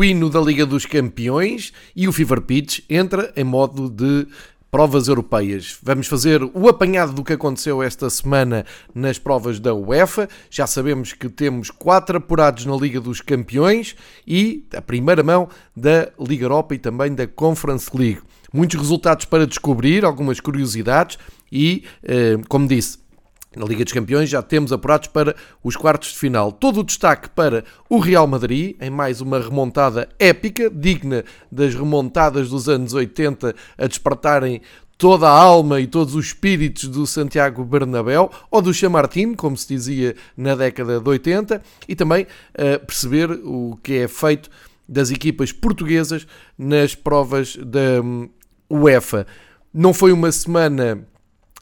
o hino da Liga dos Campeões e o Fever Pitch entra em modo de provas europeias. Vamos fazer o apanhado do que aconteceu esta semana nas provas da UEFA. Já sabemos que temos quatro apurados na Liga dos Campeões e a primeira mão da Liga Europa e também da Conference League. Muitos resultados para descobrir, algumas curiosidades e, eh, como disse, na Liga dos Campeões já temos apurados para os quartos de final. Todo o destaque para o Real Madrid, em mais uma remontada épica, digna das remontadas dos anos 80 a despertarem toda a alma e todos os espíritos do Santiago Bernabéu, ou do Chamartin, como se dizia na década de 80, e também uh, perceber o que é feito das equipas portuguesas nas provas da um, UEFA. Não foi uma semana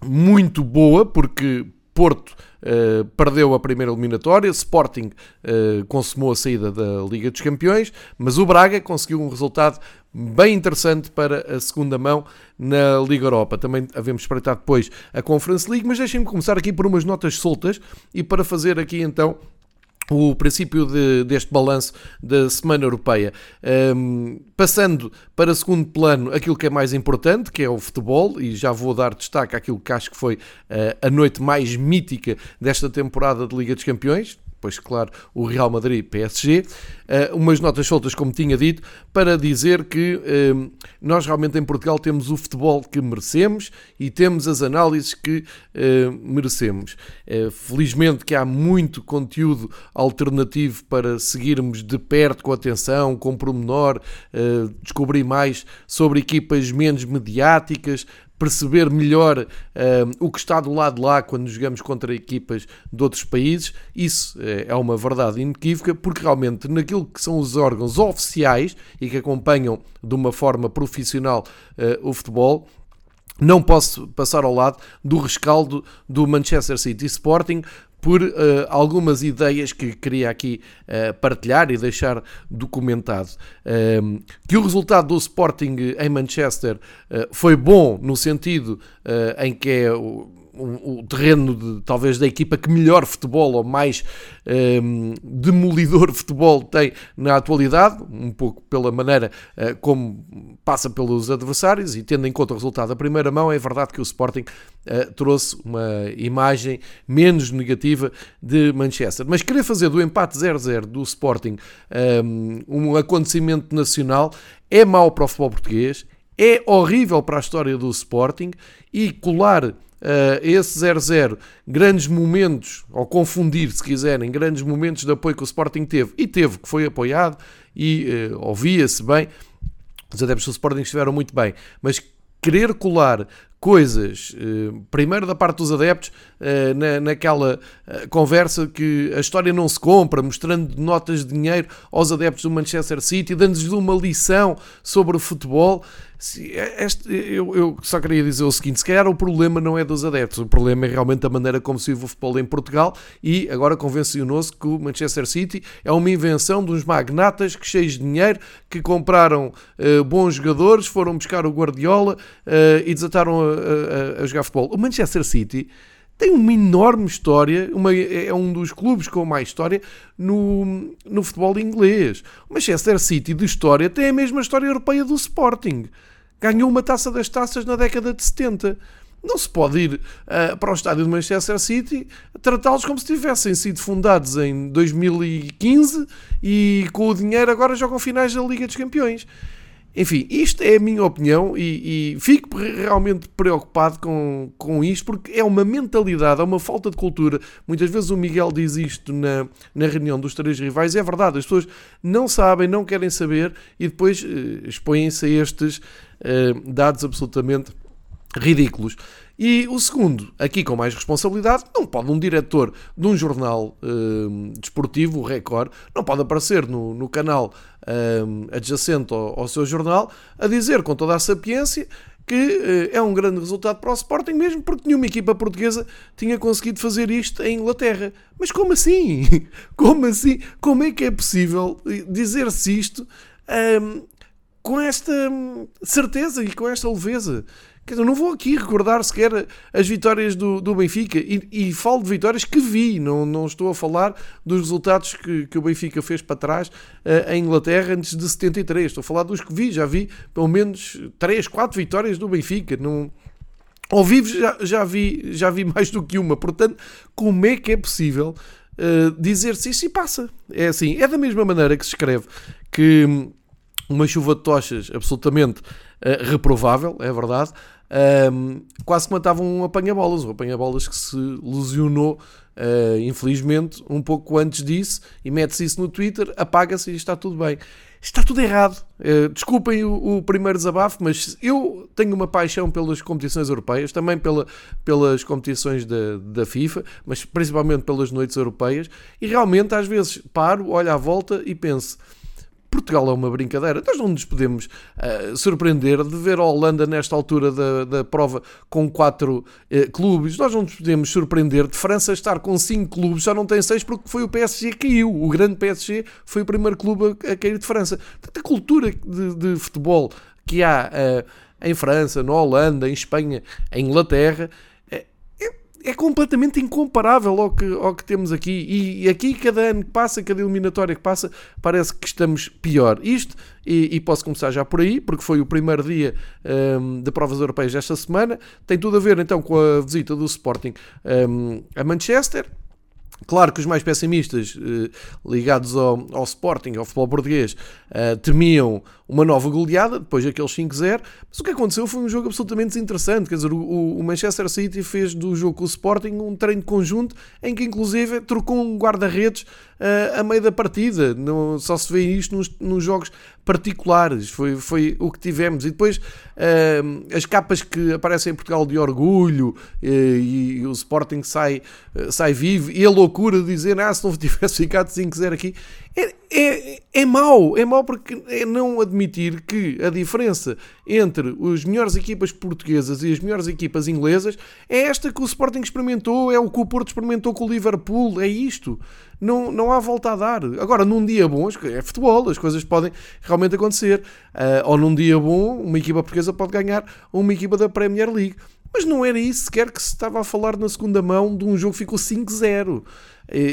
muito boa, porque Porto uh, perdeu a primeira eliminatória, Sporting uh, consumou a saída da Liga dos Campeões, mas o Braga conseguiu um resultado bem interessante para a segunda mão na Liga Europa. Também havemos espreitar depois a Conference League, mas deixem-me começar aqui por umas notas soltas e para fazer aqui então o princípio de, deste balanço da Semana Europeia. Um, passando para segundo plano aquilo que é mais importante, que é o futebol, e já vou dar destaque àquilo que acho que foi uh, a noite mais mítica desta temporada de Liga dos Campeões, pois claro, o Real Madrid PSG, uh, umas notas soltas, como tinha dito, para dizer que uh, nós realmente em Portugal temos o futebol que merecemos e temos as análises que uh, merecemos. felizmente que há muito conteúdo alternativo para seguirmos de perto, com atenção, com pormenor, descobrir mais sobre equipas menos mediáticas, perceber melhor uh, o que está do lado de lá quando jogamos contra equipas de outros países. Isso uh, é uma verdade inequívoca, porque realmente naquilo que são os órgãos oficiais e que acompanham de uma forma profissional uh, o futebol, não posso passar ao lado do rescaldo do Manchester City Sporting, por uh, algumas ideias que queria aqui uh, partilhar e deixar documentado. Uh, que o resultado do Sporting em Manchester foi bom no sentido em que é o terreno de, talvez da equipa que melhor futebol ou mais um, ehm, demolidor futebol tem na atualidade, um pouco pela maneira uh, como passa pelos adversários e tendo em conta o resultado da primeira mão, é verdade que o Sporting uh, trouxe uma imagem menos negativa de Manchester. Mas querer fazer do empate 0-0 do Sporting um, ehm, um acontecimento nacional é mau para o futebol português, é horrível para a história do Sporting e colar uh, esse 0-0, grandes momentos, ou confundir, se quiserem, grandes momentos de apoio que o Sporting teve, e teve, que foi apoiado, e uh, ouvia-se bem, os adeptos do Sporting estiveram muito bem, mas querer colar coisas, eh, primeiro da parte dos adeptos, eh, naquela eh, conversa que a história não se compra, mostrando notas de dinheiro aos adeptos do Manchester City, dando-lhes uma lição sobre o futebol. Este, eu, eu, só queria dizer o seguinte: se calhar o problema não é dos adeptos, o problema é realmente a maneira como se vive o futebol em Portugal. E agora convencionou-se que o Manchester City é uma invenção de uns magnatas que, cheios de dinheiro, que compraram uh, bons jogadores, foram buscar o Guardiola uh, e desataram a, a, a jogar futebol. O Manchester City tem uma enorme história, uma, é um dos clubes com mais história no, no futebol inglês. O Manchester City de história tem a mesma história europeia do Sporting. Ganhou uma taça das taças na década de 70. Não se pode ir uh, para o estádio de Manchester City tratá-los como se tivessem sido fundados em 2015 e com o dinheiro agora jogam finais da Liga dos Campeões. Enfim, isto é a minha opinião e, e, fico realmente preocupado com, com isto porque é uma mentalidade, é uma falta de cultura. Muitas vezes o Miguel diz isto na, na reunião dos três rivais, é verdade, as pessoas não sabem, não querem saber e depois uh, expõem-se a estes uh, dados absolutamente ridículos. E o segundo, aqui com mais responsabilidade, não pode um diretor de um jornal uh, desportivo, o Record, não pode aparecer no, no canal uh, adjacente ao, ao, seu jornal a dizer com toda a sapiência que uh, é um grande resultado para o Sporting, mesmo porque nenhuma equipa portuguesa tinha conseguido fazer isto em Inglaterra. Mas como assim? Como assim? Como é que é possível dizer-se isto com esta hum, certeza e com esta leveza? Quer dizer, não vou aqui recordar sequer as vitórias do, do Benfica e, e, falo de vitórias que vi, não, não estou a falar dos resultados que, que o Benfica fez para trás uh, em Inglaterra antes de 73. Estou a falar dos que vi, já vi pelo menos 3, 4 vitórias do Benfica. Não, ao vivo já, já, vi, já vi mais do que uma, portanto, como é que é possível uh, dizer-se isso e passa? É assim, é da mesma maneira que se escreve que uma chuva de tochas absolutamente uh, reprovável, é verdade, um, quase que matavam um apanha-bolas, um apanha-bolas que se lesionou, uh, infelizmente, um pouco antes disso, e mete-se isso no Twitter, apaga-se e está tudo bem. Está tudo errado. Uh, desculpem o, o, primeiro desabafo, mas eu tenho uma paixão pelas competições europeias, também pela, pelas competições da, da FIFA, mas principalmente pelas noites europeias, e realmente às vezes paro, olho à volta e penso Portugal é uma brincadeira. Nós não nos podemos uh, surpreender de ver a Holanda nesta altura da, da prova com quatro uh, clubes. Nós não nos podemos surpreender de França estar com cinco clubes, só não tem seis porque foi o PSG que caiu. O grande PSG foi o primeiro clube a, a cair de França. Tanta cultura de, de futebol que há uh, em França, na Holanda, em Espanha, em Inglaterra é completamente incomparável ao que, ao que temos aqui. E aqui, cada ano que passa, cada eliminatória que passa, parece que estamos pior. Isto, e, e posso começar já por aí, porque foi o primeiro dia um, de provas europeias esta semana, tem tudo a ver então com a visita do Sporting um, a Manchester. Claro que os mais pessimistas eh, ligados ao, ao, Sporting, ao futebol português, eh, temiam uma nova goleada, depois daqueles 5-0, mas o que aconteceu foi um jogo absolutamente desinteressante, quer dizer, o, o, Manchester City fez do jogo com o Sporting um treino conjunto em que inclusive trocou um guarda-redes uh, a meio da partida, não, só se vê isto nos, nos, jogos particulares, foi, foi o que tivemos, e depois uh, as capas que aparecem em Portugal de orgulho, uh, e, e, o Sporting sai, sai vivo, e a loucura de dizer, ah, se não tivesse ficado 5-0 aqui, é, é, é mau, é mau porque é não admitir que a diferença entre as melhores equipas portuguesas e as melhores equipas inglesas é esta que o Sporting experimentou, é o que o Porto experimentou com o Liverpool, é isto. Não, não há volta a dar. Agora, num dia bom, é futebol, as coisas podem realmente acontecer. Uh, ou num dia bom, uma equipa portuguesa pode ganhar uma equipa da Premier League. Mas não era isso sequer que se estava a falar na segunda mão de um jogo que ficou 5-0.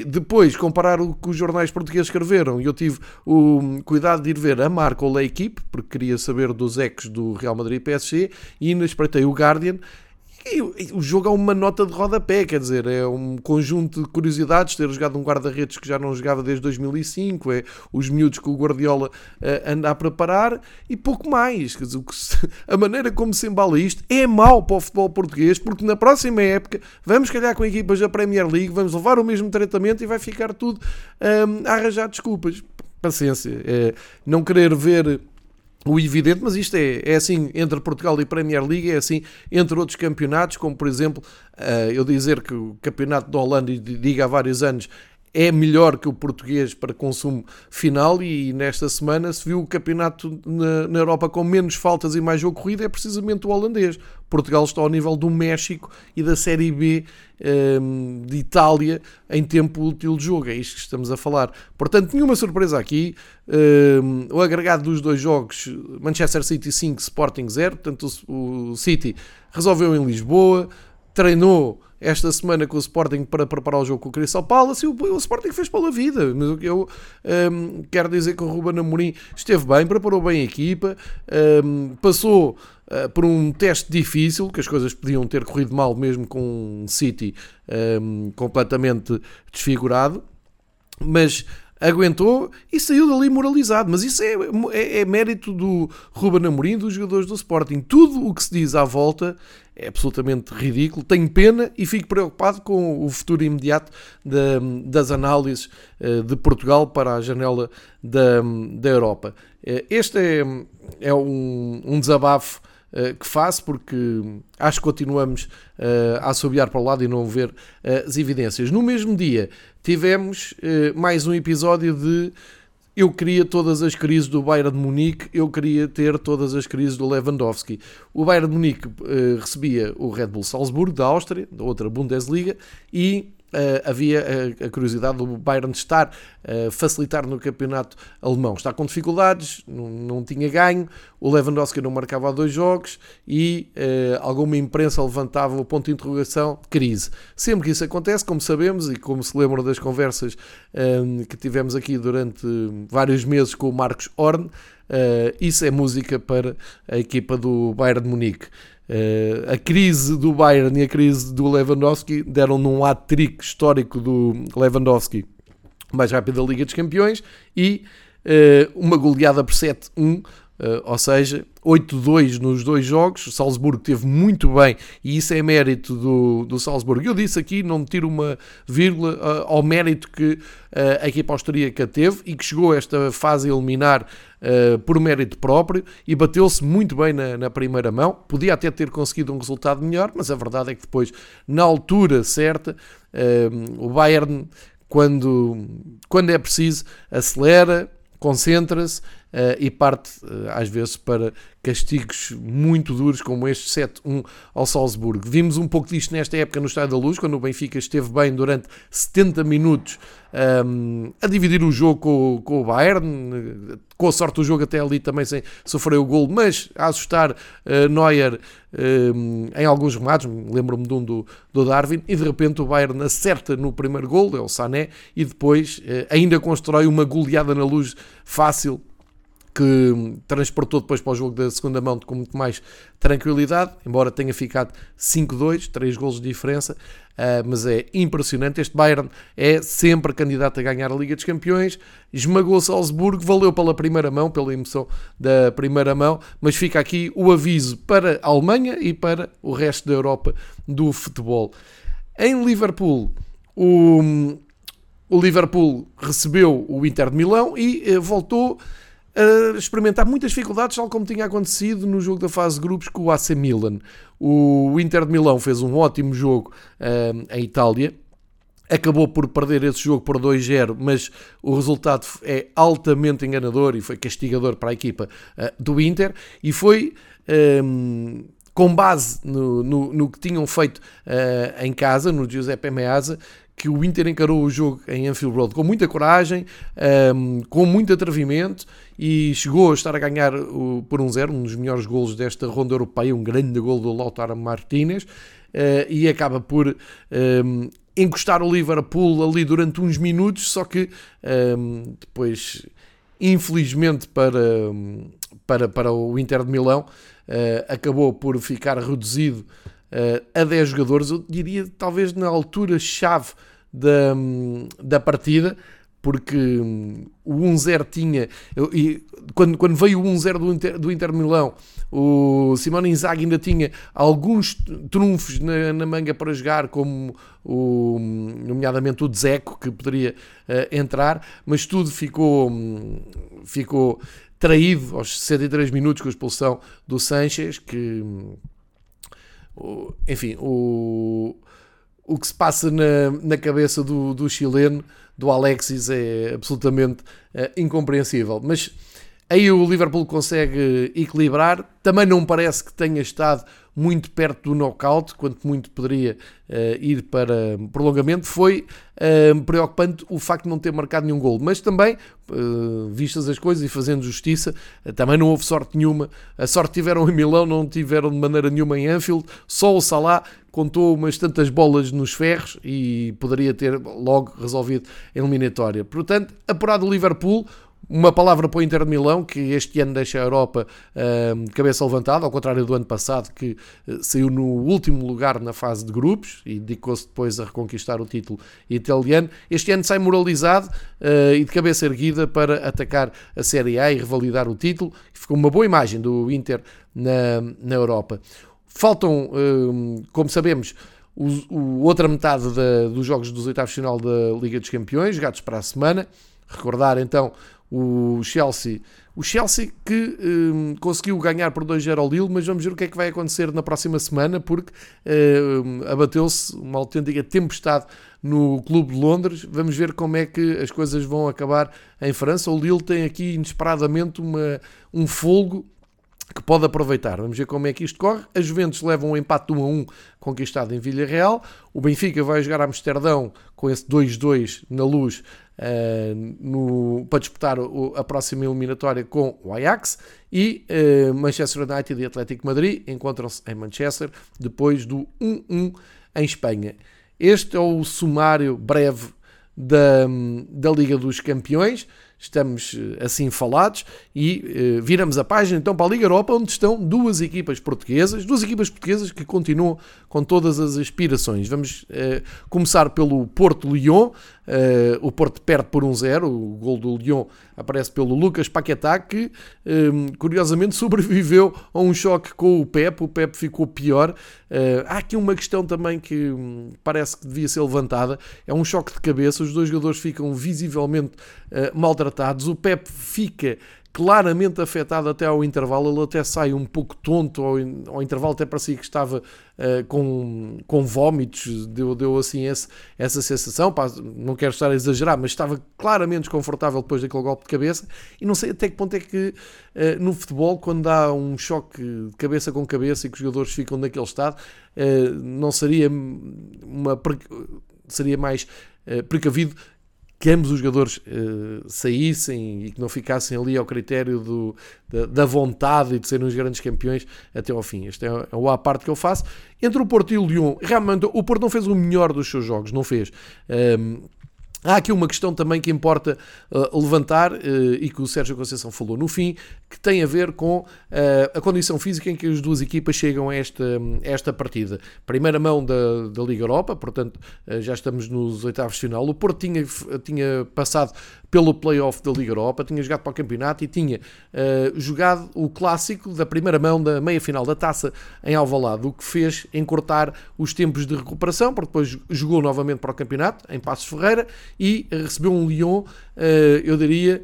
Depois, comparar o que os jornais portugueses escreveram, e eu tive o cuidado de ir ver a marca ou a equipe, porque queria saber dos ecos do Real Madrid e PSG, e ainda espreitei o Guardian, e o jogo é uma nota de rodapé, quer dizer, é um conjunto de curiosidades, ter jogado um guarda-redes que já não jogava desde 2005, é os miúdos que o Guardiola uh, anda a preparar e pouco mais. Quer dizer, a maneira como se embala isto é mau para o futebol português, porque na próxima época vamos calhar com equipas da Premier League, vamos levar o mesmo tratamento e vai ficar tudo um, a arranjar desculpas. Paciência, é, não querer ver o evidente, mas isto é, é assim entre Portugal e Premier League, é assim entre outros campeonatos, como por exemplo, uh, eu dizer que o campeonato da Holanda, diga há vários anos, é melhor que o português para consumo final e nesta semana se viu o campeonato na, na Europa com menos faltas e mais jogo corrido é precisamente o holandês. Portugal está ao nível do México e da Série B um, de Itália em tempo útil de jogo. É isto que estamos a falar. Portanto, nenhuma surpresa aqui. Um, o agregado dos dois jogos, Manchester City 5, Sporting 0. Portanto, o, o City resolveu em Lisboa, treinou esta semana com o Sporting para preparar o jogo com o Crystal Palace e o, o Sporting fez pela vida. Mas eu um, quero dizer que o Ruben Amorim esteve bem, preparou bem a equipa, um, passou uh, por um teste difícil, que as coisas podiam ter corrido mal mesmo com um City um, completamente desfigurado, mas aguentou e saiu dali moralizado. Mas isso é, é, é, mérito do Ruben Amorim, dos jogadores do Sporting. Tudo o que se diz à volta é absolutamente ridículo. Tenho pena e fico preocupado com o futuro imediato das análises eh, de Portugal para a janela da, da Europa. Eh, este é, é um, um desabafo que faço, porque acho que continuamos a assobiar para o lado e não ver as evidências. No mesmo dia, tivemos mais um episódio de eu queria todas as crises do Bayern de Munique, eu queria ter todas as crises do Lewandowski. O Bayern de Munique recebia o Red Bull Salzburgo, da Áustria, da outra Bundesliga, e havia a, a, curiosidade do Bayern estar a uh, facilitar no campeonato alemão. Está com dificuldades, não, não tinha ganho, o Lewandowski não marcava há dois jogos e alguma imprensa levantava o ponto de interrogação crise. Sempre que isso acontece, como sabemos e como se lembram das conversas que tivemos aqui durante vários meses com o Marcos Horn, isso é música para a equipa do Bayern de Munique. Uh, a crise do Bayern e a crise do Lewandowski deram num hat-trick histórico do Lewandowski mais rápido da Liga dos Campeões e uh, uma goleada por 7-1 Uh, ou seja, 8-2 nos dois jogos. O Salzburgo teve muito bem e isso é mérito do, do Salzburgo. Eu disse aqui, não tiro uma vírgula uh, ao mérito que uh, a equipa austríaca teve e que chegou a esta fase a eliminar por mérito próprio e bateu-se muito bem na, na, primeira mão. Podia até ter conseguido um resultado melhor, mas a verdade é que depois, na altura certa, o Bayern, quando, quando é preciso, acelera, concentra-se e parte uh, às vezes para castigos muito duros como este 7-1 ao Salzburgo. Vimos um pouco disto nesta época no Estádio da Luz, quando o Benfica esteve bem durante 70 minutos um, ehm, a dividir o jogo com, com, o Bayern, com a sorte do jogo até ali também sem sofrer o gol, mas a assustar uh, Neuer um, ehm, em alguns remates, lembro-me de um do, do, Darwin, e de repente o Bayern acerta no primeiro gol, é o Sané, e depois ainda constrói uma goleada na luz fácil que transportou depois para o jogo da segunda mão com muito mais tranquilidade, embora tenha ficado 5-2, 3 golos de diferença, uh, mas é impressionante. Este Bayern é sempre candidato a ganhar a Liga dos Campeões, esmagou Salzburgo, valeu pela primeira mão, pela emoção da primeira mão, mas fica aqui o aviso para a Alemanha e para o resto da Europa do futebol. Em Liverpool, o, o Liverpool recebeu o Inter de Milão e uh, voltou a experimentar muitas dificuldades, tal como tinha acontecido no jogo da fase de grupos com o AC Milan. O Inter de Milão fez um ótimo jogo uh, em Itália, acabou por perder esse jogo por 2-0, mas o resultado é altamente enganador e foi castigador para a equipa uh, do Inter e foi. Um, com base no, no, no, que tinham feito uh, em casa, no Giuseppe Meazza, que o Inter encarou o jogo em Anfield Road com muita coragem, um, com muito atrevimento e chegou a estar a ganhar o, por um zero, um dos melhores golos desta ronda europeia, um grande gol do Lautaro Martínez, uh, e acaba por um, encostar o Liverpool ali durante uns minutos, só que um, depois, infelizmente para, para, para o Inter de Milão, uh, acabou por ficar reduzido uh, a 10 jogadores, eu diria talvez na altura-chave da, da partida, porque um, o 1-0 tinha. Eu, e quando, quando veio o 1-0 do Inter, do Inter Milão, o Simone Inzaghi ainda tinha alguns trunfos na, na, manga para jogar, como o, nomeadamente o Dzeko, que poderia uh, entrar, mas tudo ficou, um, ficou traído aos 63 minutos com a expulsão do Sanches, que enfim, o, o que se passa na, na cabeça do, do chileno, do Alexis, é absolutamente é, incompreensível. Mas aí o Liverpool consegue equilibrar. Também não parece que tenha estado muito perto do knockout, quanto muito poderia uh, ir para prolongamento. Foi uh, preocupante o facto de não ter marcado nenhum gol, mas também, uh, vistas as coisas e fazendo justiça, também não houve sorte nenhuma. A sorte tiveram em Milão, não tiveram de maneira nenhuma em Anfield. Só o Salah contou umas tantas bolas nos ferros e poderia ter logo resolvido a eliminatória. Portanto, apurado o Liverpool, uma palavra para o Inter de Milão, que este ano deixa a Europa uh, cabeça levantada, ao contrário do ano passado, que uh, saiu no último lugar na fase de grupos e dedicou-se depois a reconquistar o título italiano. Este ano sai moralizado uh, e de cabeça erguida para atacar a Série A e revalidar o título. Ficou uma boa imagem do Inter na, na Europa. Faltam, como sabemos, o, o outra metade da, dos jogos dos oitavos de final da Liga dos Campeões, jogados para a semana. Recordar então o Chelsea. O Chelsea que um, conseguiu ganhar por 2-0 ao Lille, mas vamos ver o que é que vai acontecer na próxima semana, porque um, abateu-se uma autêntica tempestade no Clube de Londres. Vamos ver como é que as coisas vão acabar em França. O Lille tem aqui inesperadamente uma, um folgo que pode aproveitar. Vamos ver como é que isto corre. A Juventus leva um empate 1 a 1 conquistado em Villarreal. O Benfica vai jogar a Amsterdão com esse 2-2 na luz uh, no, para disputar o, a próxima eliminatória com o Ajax. E uh, Manchester United e Atlético Madrid encontram-se em Manchester depois do 1-1 em Espanha. Este é o sumário breve da, da Liga dos Campeões estamos eh, assim falados e viramos a página então para a Liga Europa, onde estão duas equipas portuguesas, duas equipas portuguesas que continuam com todas as aspirações. Vamos começar pelo Porto-Lyon, uh, o Porto perde por 1-0, o gol do Lyon aparece pelo Lucas Paquetá, que um, curiosamente sobreviveu a um choque com o Pep, o Pep ficou pior. há aqui uma questão também que um, parece que devia ser levantada, é um choque de cabeça, os dois jogadores ficam visivelmente maltratados tratados. O Pep fica claramente afetado até ao intervalo, ele até sai um pouco tonto ao, ao intervalo, até parecia que estava uh, com, com vómitos, deu, deu assim esse, essa sensação, Pá, não quero estar a exagerar, mas estava claramente desconfortável depois daquele golpe de cabeça, e não sei até que ponto é que uh, no futebol, quando há um choque de cabeça com cabeça e que os jogadores ficam naquele estado, uh, não seria uma seria mais precavido que ambos os jogadores uh, saíssem e que não ficassem ali ao critério do, da, da, vontade e de serem os grandes campeões até ao fim. Esta é, é a parte que eu faço. Entre o Porto e o Lyon, realmente o Porto não fez o melhor dos seus jogos, não fez. Um, Há aqui uma questão também que importa uh, levantar uh, e que o Sérgio Conceição falou no fim, que tem a ver com uh, a condição física em que as duas equipas chegam a esta, esta partida. Primeira mão da, da Liga Europa, portanto já estamos nos oitavos de final. O Porto tinha, tinha passado pelo playoff da Liga Europa, tinha jogado para o campeonato e tinha uh, jogado o clássico da primeira mão da meia final da taça em Alvalade, o que fez encurtar os tempos de recuperação, porque depois jogou novamente para o campeonato em Passos Ferreira e recebeu um Lyon, uh, eu diria,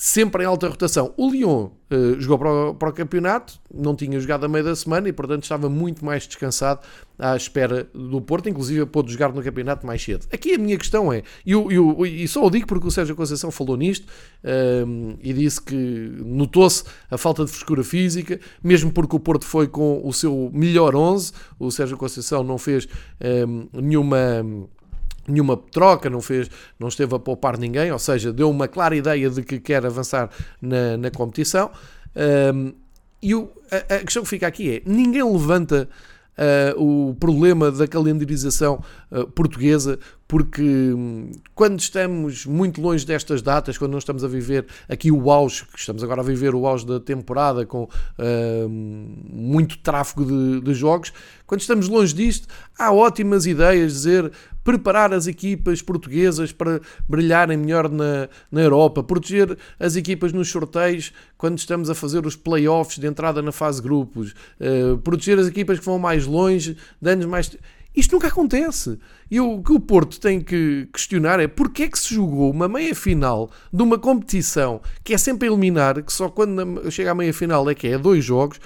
sempre em alta rotação. O Lyon uh, jogou para o, para o, campeonato, não tinha jogado a meio da semana e, portanto, estava muito mais descansado à espera do Porto, inclusive pôde jogar no campeonato mais cedo. Aqui a minha questão é, e, eu, eu, e só o digo porque o Sérgio Conceição falou nisto uh, e disse que notou-se a falta de frescura física, mesmo porque o Porto foi com o seu melhor 11, o Sérgio Conceição não fez uh, nenhuma nenhuma troca, não fez, não esteve a poupar ninguém, ou seja, deu uma clara ideia de que quer avançar na, na competição. Um, e o, a, a, questão que fica aqui é: ninguém levanta uh, o problema da calendarização uh, portuguesa, porque um, quando estamos muito longe destas datas, quando não estamos a viver aqui o auge, que estamos agora a viver o auge da temporada com uh, muito tráfego de, de, jogos, quando estamos longe disto, há ótimas ideias, dizer preparar as equipas portuguesas para brilharem melhor na, na Europa, proteger as equipas nos sorteios quando estamos a fazer os playoffs de entrada na fase grupos, uh, proteger as equipas que vão mais longe, dando mais. Isto nunca acontece. E o que o Porto tem que questionar é porque é que se jogou uma meia-final de uma competição que é sempre a eliminar, que só quando chega à meia-final é que é dois jogos,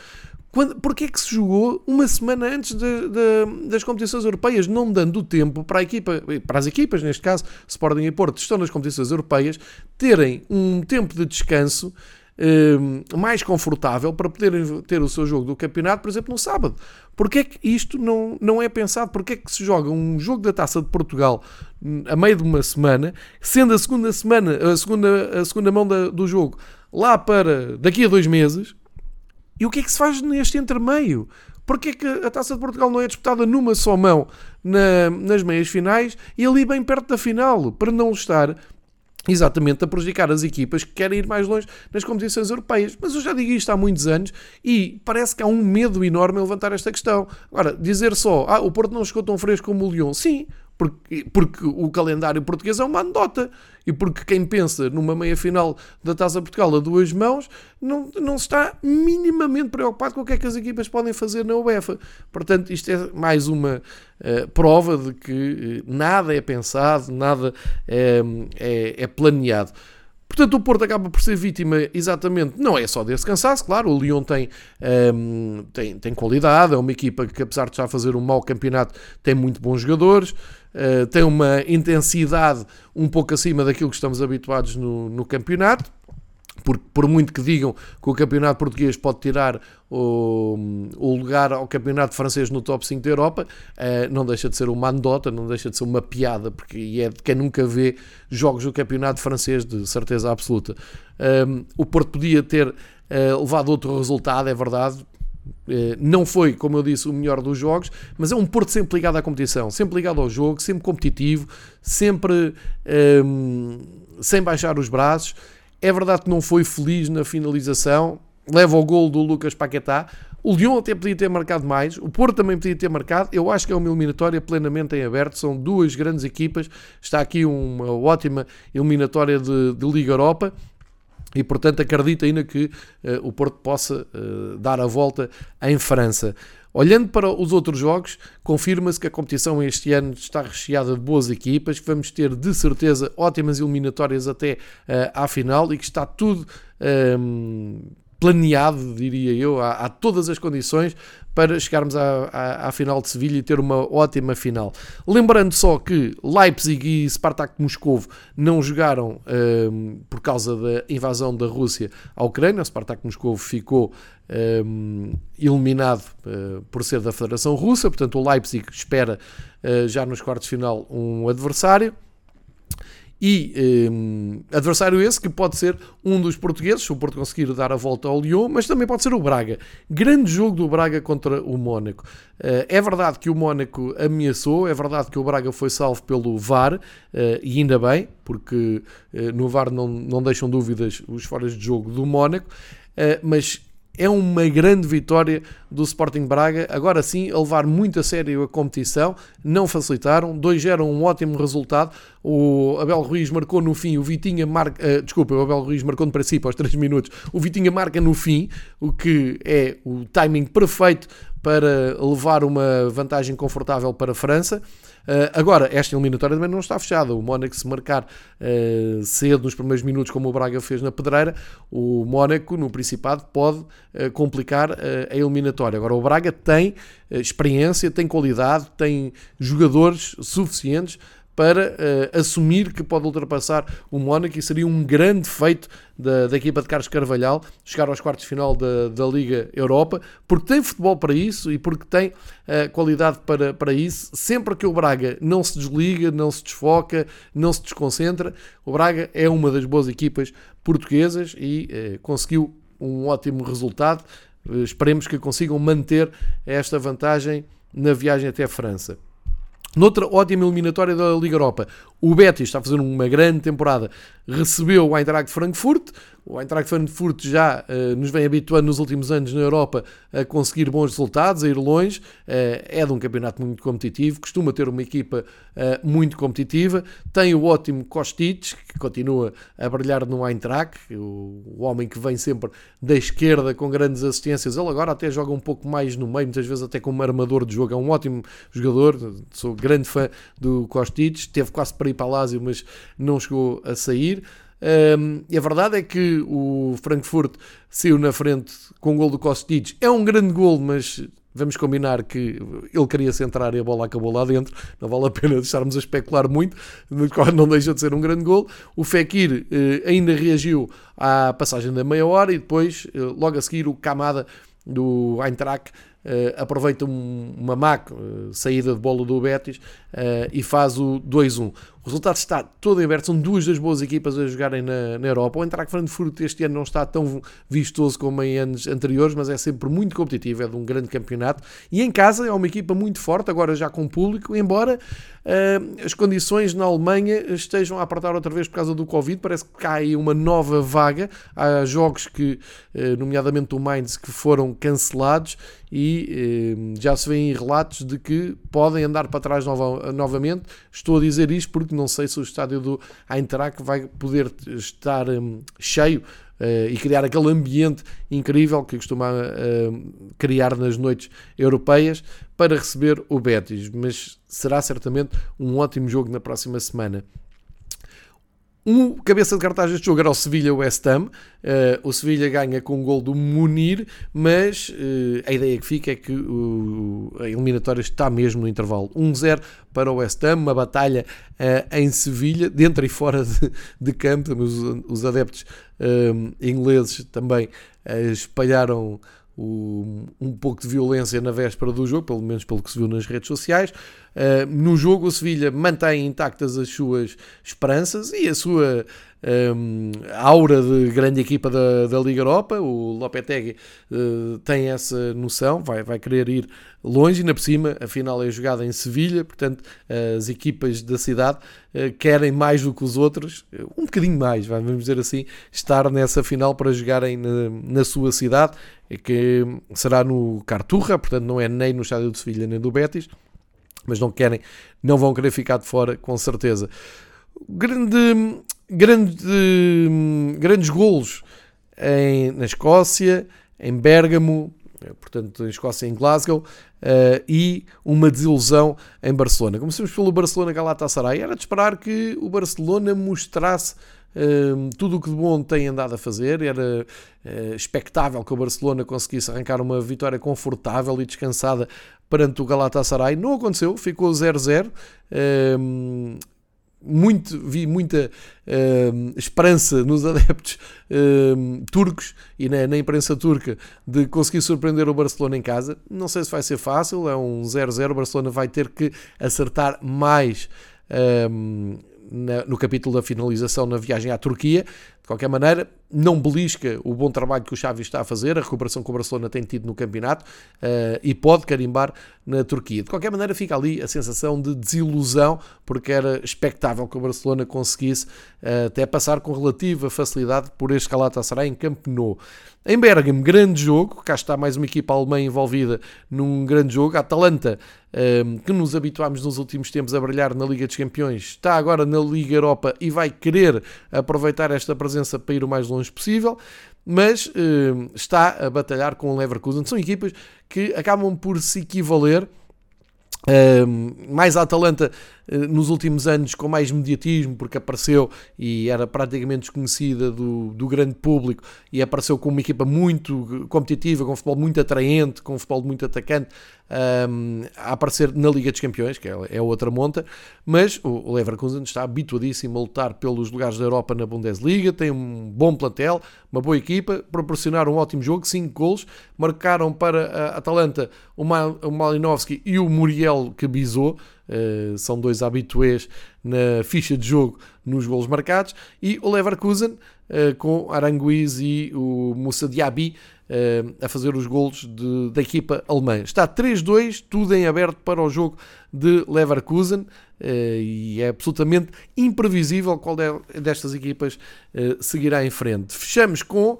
quando, porque é que se jogou uma semana antes de, de, das competições europeias, não dando tempo para, equipa, para as equipas, neste caso Sporting e Porto, estão nas competições europeias, terem um tempo de descanso eh, mais confortável para poderem ter o seu jogo do campeonato, por exemplo, no sábado. Porquê é que isto não, não é pensado? Porquê é que se joga um jogo da Taça de Portugal hum, a meio de uma semana, sendo a segunda semana, a segunda, a segunda mão da, do jogo lá para daqui a dois meses, e o que é que se faz neste intermeio? Porquê é que a Taça de Portugal não é disputada numa só mão na, nas meias finais e ali bem perto da final, para não estar exatamente a prejudicar as equipas que querem ir mais longe nas competições europeias. Mas eu já digo isto há muitos anos e parece que há um medo enorme em levantar esta questão. Agora, dizer só, ah, o Porto não chegou tão fresco como o Lyon. Sim, porque, porque o calendário português é uma anedota. E porque quem pensa numa meia final da Taça Portugal a duas mãos não, não está minimamente preocupado com o que é que as equipas podem fazer na UEFA. Portanto, isto é mais uma uh, prova de que uh, nada é pensado, nada é, é, é planeado. Portanto, o Porto acaba por ser vítima exatamente, não é só desse cansaço, claro, o Lyon tem, um, ehm, tem, tem qualidade, é uma equipa que apesar de já fazer um mau campeonato, tem muito bons jogadores, uh, tem uma intensidade um pouco acima daquilo que estamos habituados no, no campeonato, porque por muito que digam que o campeonato português pode tirar o, o lugar ao campeonato francês no top 5 da Europa, eh, não deixa de ser uma anedota, não deixa de ser uma piada, porque é de quem nunca vê jogos do campeonato francês, de certeza absoluta. Um, o Porto podia ter uh, levado outro resultado, é verdade, eh, não foi, como eu disse, o melhor dos jogos, mas é um Porto sempre ligado à competição, sempre ligado ao jogo, sempre competitivo, sempre um, sem baixar os braços. É verdade que não foi feliz na finalização, leva o gol do Lucas Paquetá. O Lyon até podia ter marcado mais, o Porto também podia ter marcado. Eu acho que é uma eliminatória plenamente em aberto. São duas grandes equipas. Está aqui uma ótima eliminatória de, de Liga Europa. E portanto acredito ainda que uh, o Porto possa uh, dar a volta em França. Olhando para os outros jogos, confirma-se que a competição este ano está recheada de boas equipas, que vamos ter de certeza ótimas eliminatórias até uh, à final e que está tudo um, ehm, planeado, diria eu, há, há, todas as condições para chegarmos à, à, à, final de Sevilha e ter uma ótima final. Lembrando só que Leipzig e Spartak Moscovo não jogaram um, por causa da invasão da Rússia à Ucrânia. O Spartak Moscovo ficou um, eliminado uh, por ser da Federação Russa, portanto o Leipzig espera uh, já nos quartos de final um adversário. E um, adversário esse que pode ser um dos portugueses, se o Porto conseguir dar a volta ao Lyon, mas também pode ser o Braga. Grande jogo do Braga contra o Mónaco. Uh, é verdade que o Mónaco ameaçou, é verdade que o Braga foi salvo pelo VAR, uh, e ainda bem, porque uh, no VAR não, não deixam dúvidas os foras de jogo do Mónaco, mas é uma grande vitória do Sporting Braga, agora sim a levar muito a sério a competição, não facilitaram, 2-0 um ótimo resultado, o Abel Ruiz marcou no fim, o Vitinha marca, uh, desculpa, o Abel Ruiz marcou no princípio aos 3 minutos, o Vitinha marca no fim, o que é o timing perfeito para levar uma vantagem confortável para a França. Uh, agora, esta eliminatória também não está fechada. O Mónaco, se marcar uh, cedo nos primeiros minutos, como o Braga fez na Pedreira, o Mónaco, no Principado, pode uh, complicar a eliminatória. Agora, o Braga tem experiência, tem qualidade, tem jogadores suficientes para uh, assumir que pode ultrapassar o Mónaco e seria um grande feito da, da equipa de Carlos Carvalhal chegar aos quartos de final da, da Liga Europa, porque tem futebol para isso e porque tem uh, qualidade para, para isso. Sempre que o Braga não se desliga, não se desfoca, não se desconcentra, o Braga é uma das boas equipas portuguesas e uh, conseguiu um ótimo resultado. esperemos que consigam manter esta vantagem na viagem até a França. Noutra ótima eliminatória da Liga Europa, o Betis está a fazer uma grande temporada, recebeu o Eintracht Frankfurt, o Eintracht Frankfurt já uh, nos vem habituando nos últimos anos na Europa a conseguir bons resultados, a ir longe. Uh, é de um campeonato muito competitivo, costuma ter uma equipa uh, muito competitiva. Tem o ótimo Kostic, que continua a brilhar no Eintracht, o, o, homem que vem sempre da esquerda com grandes assistências. Ele agora até joga um pouco mais no meio, muitas vezes até como armador de jogo. É um ótimo jogador, sou grande fã do Kostic. Teve quase para Lazio, mas não chegou a sair. Um, e a verdade é que o Frankfurt saiu na frente com o gol do Kostic. É um grande gol, mas vamos combinar que ele queria centrar e a bola acabou lá dentro. Não vale a pena estarmos a especular muito, não deixa de ser um grande gol. O Fekir eh, ainda reagiu à passagem da meia hora e depois, eh, logo a seguir, o Kamada do Eintracht Uh, aproveita um, uma má saída de bola do Betis e faz o 2-1. O resultado está todo em aberto, são duas das boas equipas a jogarem na, na Europa. O Eintracht Frankfurt este ano não está tão vistoso como em anos anteriores, mas é sempre muito competitivo, é de um grande campeonato. E em casa é uma equipa muito forte, agora já com público, embora uh, as condições na Alemanha estejam a apertar outra vez por causa do Covid, parece que cai uma nova vaga. Há jogos que, uh, nomeadamente o Mainz, que foram cancelados e uh, já se vêem relatos de que podem andar para trás nova, novamente. Estou a dizer isto porque não sei se o estádio do Eintracht vai poder estar um, cheio uh, e criar aquele ambiente incrível que costuma uh, criar nas noites europeias para receber o Betis, mas será certamente um ótimo jogo na próxima semana. Um cabeça de cartaz deste jogo era o Sevilha-West Ham. Uh, o Sevilha ganha com um gol do Munir, mas uh, a ideia que fica é que uh, a eliminatória está mesmo no intervalo 1-0 para o West Ham, uma batalha em Sevilha, dentro e fora de, de campo. Os, os adeptos ingleses também espalharam o, um pouco de violência na véspera do jogo, pelo menos pelo que se viu nas redes sociais. Uh, no jogo, o Sevilha mantém intactas as suas esperanças e a sua um, aura de grande equipa da, da Liga Europa. O Lopetegui uh, tem essa noção, vai, vai querer ir longe, ainda por cima, a final é jogada em Sevilha, portanto, as equipas da cidade uh, querem mais do que os outros, um bocadinho mais, vamos dizer assim, estar nessa final para jogarem na, na sua cidade, que será no Carturra, portanto, não é nem no estádio de Sevilha nem do Betis mas não querem, não vão querer ficar de fora, com certeza. Grande, grande, grandes golos em, na Escócia, em Bérgamo, portanto, em Escócia, em Glasgow, uh, e uma desilusão em Barcelona. Começamos pelo Barcelona Galatasaray. Era de esperar que o Barcelona mostrasse uh, tudo o que de bom tem andado a fazer. Era uh, expectável que o Barcelona conseguisse arrancar uma vitória confortável e descansada perante o Galatasaray. Não aconteceu, ficou 0-0. Um, muito, vi muita uh, esperança nos adeptos uh, turcos e na, na, imprensa turca de conseguir surpreender o Barcelona em casa. Não sei se vai ser fácil, é um 0-0. O Barcelona vai ter que acertar mais na, no capítulo da finalização na viagem à Turquia. De qualquer maneira, não belisca o bom trabalho que o Xavi está a fazer, a recuperação que o Barcelona tem tido no campeonato uh, e pode carimbar na Turquia. De qualquer maneira, fica ali a sensação de desilusão, porque era expectável que o Barcelona conseguisse uh, até passar com relativa facilidade por este Galatasaray em Camp Nou. Em Bergamo, grande jogo, cá está mais uma equipa alemã envolvida num grande jogo. A Atalanta, um, que nos habituámos nos últimos tempos a brilhar na Liga dos Campeões, está agora na Liga Europa e vai querer aproveitar esta presença para ir o mais longe possível. Mas um, está a batalhar com o Leverkusen. São equipas que acabam por se equivaler mais a Atalanta uh, nos últimos anos com mais mediatismo, porque apareceu e era praticamente desconhecida do, do grande público e apareceu com uma equipa muito competitiva, com um futebol muito atraente, com um futebol muito atacante, um, a aparecer na Liga dos Campeões, que é, é outra monta, mas o, Leverkusen está habituadíssimo a lutar pelos lugares da Europa na Bundesliga, tem um bom plantel, uma boa equipa, proporcionaram um ótimo jogo, 5 gols, marcaram para a Atalanta o, Mal, o Malinowski e o Muriel que bisou, uh, são dois habituês na ficha de jogo nos gols marcados, e o Leverkusen com Aranguiz e o Moussa Diaby uh, a fazer os golos de, da equipa alemã. Está 3-2, tudo em aberto para o jogo de Leverkusen uh, e é absolutamente imprevisível qual destas equipas seguirá em frente. Fechamos com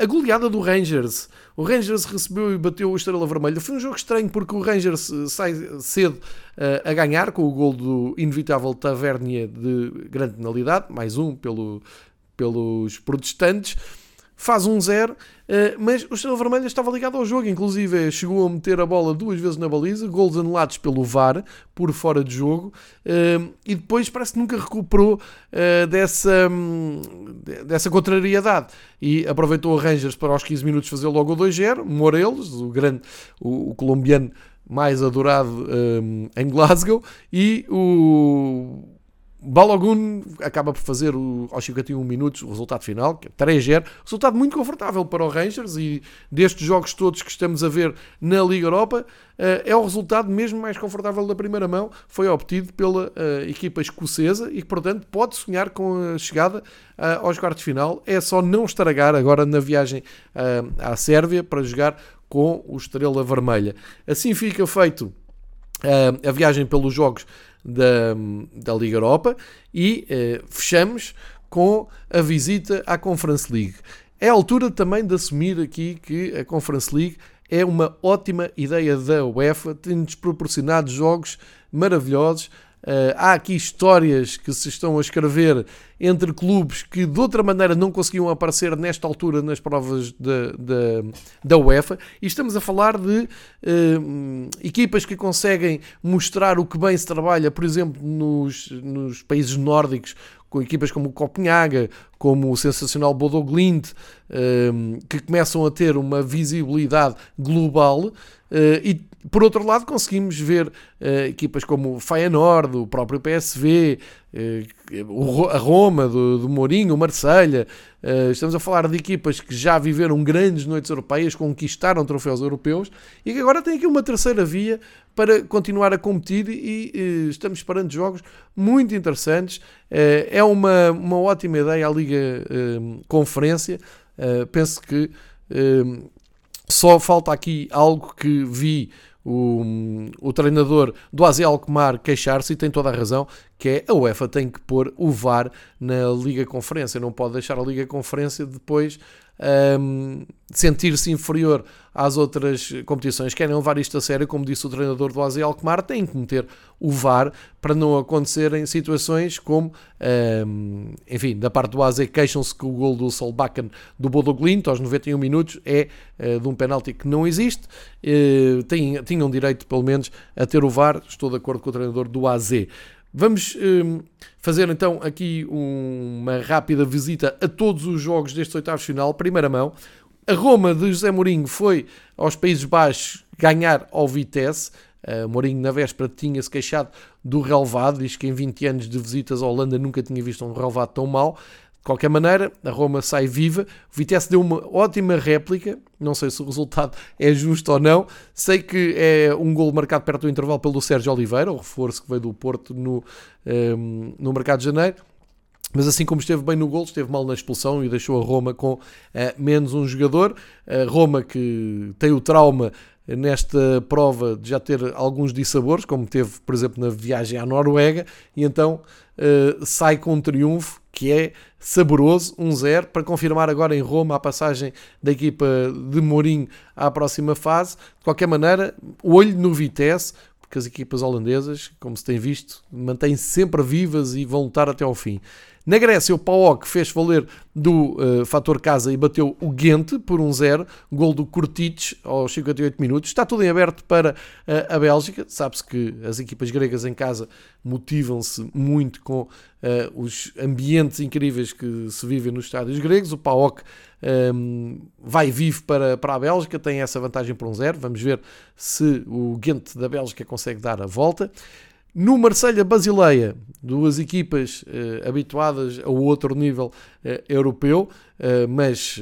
a goleada do Rangers. O Rangers recebeu e bateu o Estrela Vermelha. Foi um jogo estranho porque o Rangers sai cedo a ganhar com o gol do inevitável Tavernier de grande penalidade, mais um pelo, pelos protestantes faz um 0, eh, mas o Estrela Vermelha estava ligado ao jogo, inclusive chegou a meter a bola duas vezes na baliza, gols anulados pelo VAR, por fora de jogo, eh, e depois parece que nunca recuperou eh, dessa, hum, dessa contrariedade. E aproveitou o Rangers para aos 15 minutos fazer logo o 2-0, Morelos, o grande, o, o colombiano mais adorado um, em Glasgow, e o Balogun acaba por fazer o, aos 51 minutos o resultado final, que é 3-0. Resultado muito confortável para o Rangers e destes jogos todos que estamos a ver na Liga Europa, uh, é o resultado mesmo mais confortável da primeira mão. Foi obtido pela uh, equipa escocesa e que, portanto, pode sonhar com a chegada uh, aos quartos de final. É só não estragar agora na viagem à Sérvia para jogar com o Estrela Vermelha. Assim fica feito a viagem pelos jogos da, da Liga Europa e eh, fechamos com a visita à Conference League. É a altura também de assumir aqui que a Conference League é uma ótima ideia da UEFA, tem-nos proporcionado jogos maravilhosos. Uh, há aqui histórias que se estão a escrever entre clubes que de outra maneira não conseguiam aparecer nesta altura nas provas da, da, da UEFA. E estamos a falar de uh, equipas que conseguem mostrar o que bem se trabalha, por exemplo, nos, nos países nórdicos, com equipas como o Copenhaga, como o sensacional Bodo Glint, ehm, que começam a ter uma visibilidade global eh, e por outro lado, conseguimos ver uh, equipas como o Feyenoord, o próprio PSV, uh, a Roma do, do Mourinho, o Marselha. Uh, estamos a falar de equipas que já viveram grandes noites europeias, conquistaram troféus europeus e que agora têm aqui uma terceira via para continuar a competir e estamos esperando jogos muito interessantes. é uma, uma ótima ideia a Liga Conferência. penso que só falta aqui algo que vi o, o treinador do AZ Alkmaar queixar-se e tem toda a razão, que é a UEFA tem que pôr o VAR na Liga Conferência, não pode deixar a Liga Conferência depois um, sentir-se inferior às outras competições. Querem levar isto a sério, como disse o treinador do AZ Alkmaar, têm que meter o VAR para não acontecerem situações como, um, enfim, da parte do AZ queixam-se que o gol do Solbakken do Bodo Glint aos 91 minutos é uh, de um penalti que não existe. Uh, tinham direito, pelo menos, a ter o VAR. Estou de acordo com o treinador do AZ. Vamos um, fazer então aqui uma rápida visita a todos os jogos destes oitavos final, primeira mão. A Roma de José Mourinho foi aos Países Baixos ganhar ao Vitesse. Uh, Mourinho, na véspera, tinha-se queixado do relevado, diz que em 20 anos de visitas à Holanda nunca tinha visto um relevado tão mau. De qualquer maneira, a Roma sai viva. O Vitesse deu uma ótima réplica. Não sei se o resultado é justo ou não. Sei que é um gol marcado perto do intervalo pelo Sérgio Oliveira, o reforço que veio do Porto no, um, ehm, no mercado de janeiro. Mas assim como esteve bem no gol, esteve mal na expulsão e deixou a Roma com uh, menos um jogador. A Roma que tem o trauma nesta prova de já ter alguns dissabores, como teve, por exemplo, na viagem à Noruega, e então uh, sai com um triunfo que é saboroso, 1-0, para confirmar agora em Roma a passagem da equipa de Mourinho à próxima fase. De qualquer maneira, olho no Vitesse, porque as equipas holandesas, como se tem visto, mantêm-se sempre vivas e vão lutar até ao fim. Na Grécia, o PAOK fez valer do uh, fator casa e bateu o Ghent por 1-0, um gol do Kurtic aos 58 minutos. Está tudo em aberto para uh, a Bélgica. Sabe-se que as equipas gregas em casa motivam-se muito com uh, os ambientes incríveis que se vivem nos estádios gregos. O PAOK um, ehm, vai vivo para, para a Bélgica, tem essa vantagem por 1-0. Um Vamos ver se o Ghent da Bélgica consegue dar a volta. No Marselha-Basileia, duas equipas eh, habituadas a outro nível eh, europeu, eh, mas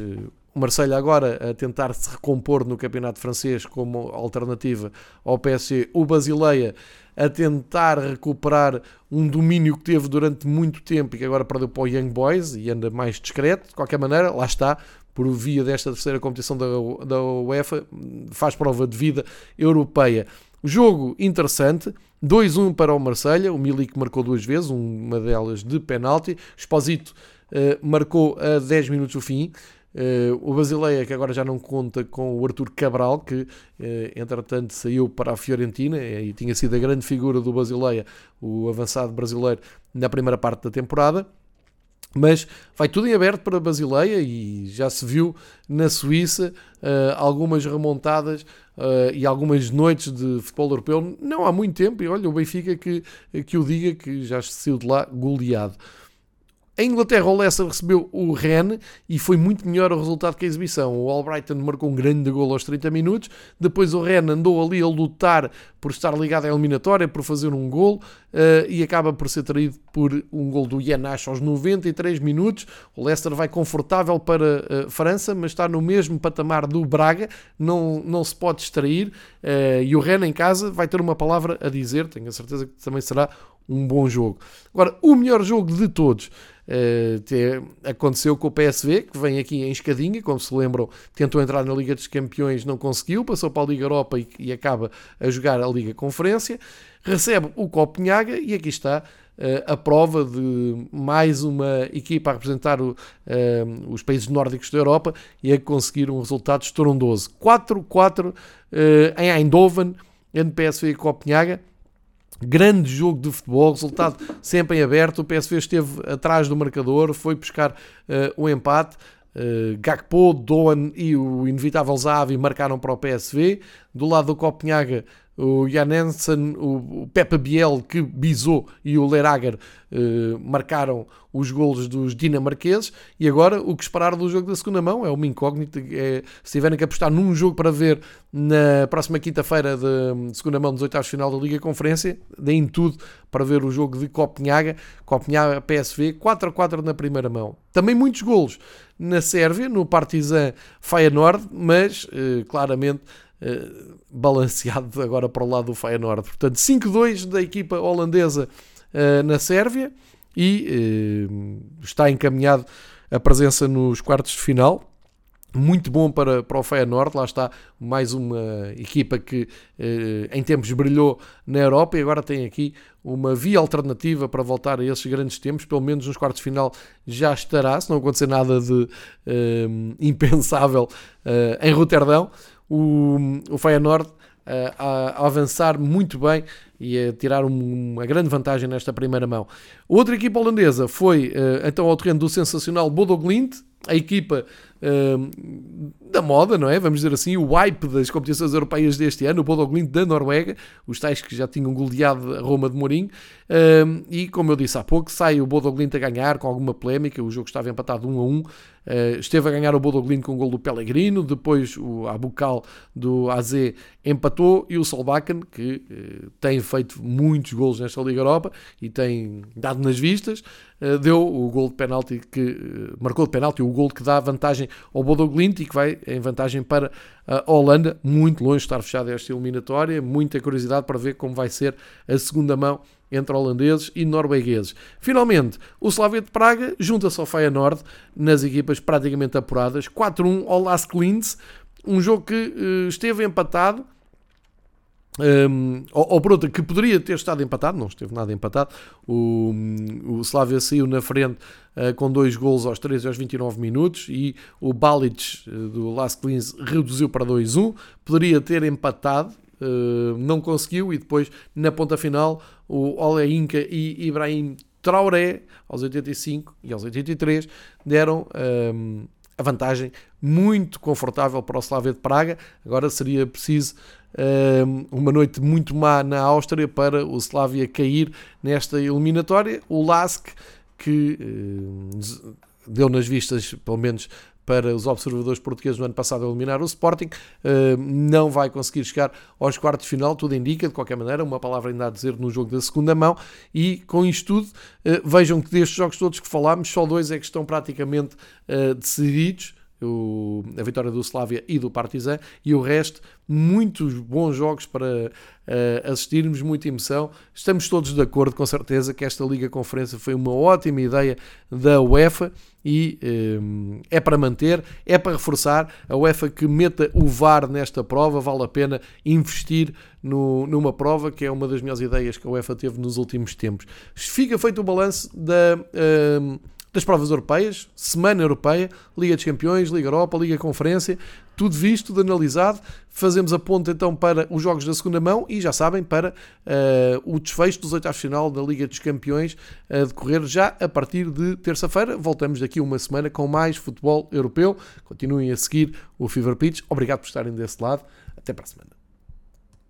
o Marselha agora a tentar se recompor no campeonato francês como alternativa ao PSG, o Basileia a tentar recuperar um domínio que teve durante muito tempo e que agora perdeu para o Young Boys e anda mais discreto. De qualquer maneira, lá está, por via desta terceira competição da, da UEFA, faz prova de vida europeia. Jogo interessante, 2-1 para o Marselha, o Milik marcou duas vezes, uma delas de penalti. Esposito uh, marcou a 10 minutos do fim. Uh, o Basileia, que agora já não conta com o Arthur Cabral, que uh, entretanto saiu para a Fiorentina e tinha sido a grande figura do Basileia, o avançado brasileiro, na primeira parte da temporada. Mas vai tudo em aberto para a Basileia e já se viu na Suíça uh, algumas remontadas uh, e algumas noites de futebol europeu, não há muito tempo, e olha, o Benfica que, que o diga que já se saiu de lá goleado. Em Inglaterra, o Leicester recebeu o Rennes e foi muito melhor o resultado que a exibição. O Albrighton marcou um grande gol aos 30 minutos, depois o Rennes andou ali a lutar por estar ligado à eliminatória, por fazer um gol uh, e acaba por ser traído por um gol do Yanash aos 93 minutos. O Leicester vai confortável para a uh, França, mas está no mesmo patamar do Braga, não, não se pode extrair uh, e o Rennes em casa vai ter uma palavra a dizer, tenho a certeza que também será um bom jogo. Agora, o melhor jogo de todos uh, aconteceu com o PSV, que vem aqui em escadinha, como se lembram, tentou entrar na Liga dos Campeões, não conseguiu, passou para a Liga Europa e, e acaba a jogar a Liga Conferência, recebe o Copenhaga e aqui está Uh, a prova de mais uma equipa a representar o, uh, os países nórdicos da Europa e a conseguir um resultado estrondoso. 4-4 uh, em Eindhoven, entre PSV e Copenhaga Grande jogo de futebol, resultado sempre em aberto. O PSV esteve atrás do marcador, foi buscar uh, o empate. Uh, Gakpo, Doan e o inevitável Zavi marcaram para o PSV. Do lado do Copenhaga, o Janensen, o, Pepe Biel, que bisou, e o Lerager eh, marcaram os golos dos dinamarqueses. E agora, o que esperar do jogo da segunda mão é uma incógnita. É, se tiverem que apostar num jogo para ver na próxima quinta-feira de, segunda mão dos oitavos de final da Liga Conferência, deem tudo para ver o jogo de Copenhaga, Copenhaga PSV, 4 a 4 na primeira mão. Também muitos golos na Sérvia, no Partizan Feyenoord, mas eh, claramente eh, balanceado agora para o lado do Feyenoord. Portanto, 5-2 da equipa holandesa uh, na Sérvia e uh, está encaminhado a presença nos quartos de final. Muito bom para, para o Feyenoord, lá está mais uma equipa que em tempos brilhou na Europa e agora tem aqui uma via alternativa para voltar a esses grandes tempos, pelo menos nos quartos de final já estará, se não acontecer nada de impensável em Roterdão o, o Feyenoord a, a, avançar muito bem e a tirar um, uma grande vantagem nesta primeira mão. Outra equipa holandesa foi uh, então ao terreno do sensacional Bodo Glimt, a equipa uh, da moda, não é? Vamos dizer assim, o hype das competições europeias deste ano, o Bodo Glimt da Noruega, os tais que já tinham goleado a Roma de Mourinho, uh, e como eu disse há pouco, sai o Bodo Glimt a ganhar com alguma polémica, o jogo estava empatado 1 a 1, Uh, esteve a ganhar o Bodo Glimt com o gol do Pellegrino, depois o Abucal do AZ empatou e o Solbakken, que uh, tem feito muitos gols nesta Liga Europa e tem dado nas vistas, uh, deu o gol de penalti que marcou de penalti o gol que dá vantagem ao Bodo Glimt e que vai em vantagem para a Holanda, muito longe de estar fechada esta eliminatória, muita curiosidade para ver como vai ser a segunda mão entre holandeses e noruegueses. Finalmente, o Slavia de Praga junta-se ao Feyenoord nas equipas praticamente apuradas, 4-1 ao Las Linz, um jogo que uh, esteve empatado, um, ou, ou por outra, que poderia ter estado empatado, não esteve nada empatado. O, o Slavia saiu na frente uh, com dois gols aos 13 e aos 29 minutos e o Balic uh, do Las Linz reduziu para 2-1. Poderia ter empatado, uh, não conseguiu. E depois, na ponta final, o Ole Inca e Ibrahim Traoré, aos 85 e aos 83, deram. Um, a vantagem muito confortável para o Slavia de Praga. Agora seria preciso uma noite muito má na Áustria para o Slavia cair nesta eliminatória. O Lask, que deu nas vistas, pelo menos para os observadores portugueses no ano passado a eliminar o Sporting, não vai conseguir chegar aos quartos de final, tudo indica, de qualquer maneira, uma palavra ainda a dizer no jogo da segunda mão, e com isto tudo, vejam que destes jogos todos que falámos, só dois é que estão praticamente decididos, o, a vitória do Slavia e do Partizan, e o resto, muitos bons jogos para uh, assistirmos, muita emoção. Estamos todos de acordo, com certeza, que esta Liga Conferência foi uma ótima ideia da UEFA e um, eh, é para manter, é para reforçar. A UEFA que meta o VAR nesta prova, vale a pena investir no, numa prova que é uma das melhores ideias que a UEFA teve nos últimos tempos. Fica feito o balanço da. Um, das provas europeias, Semana Europeia, Liga dos Campeões, Liga Europa, Liga Conferência, tudo visto, tudo analisado. Fazemos a ponta então para os jogos da segunda mão e já sabem, para uh, o desfecho dos oitavos de final da Liga dos Campeões a decorrer já a partir de terça-feira. Voltamos daqui uma semana com mais futebol europeu. Continuem a seguir o Fever Pitch. Obrigado por estarem desse lado. Até para a semana.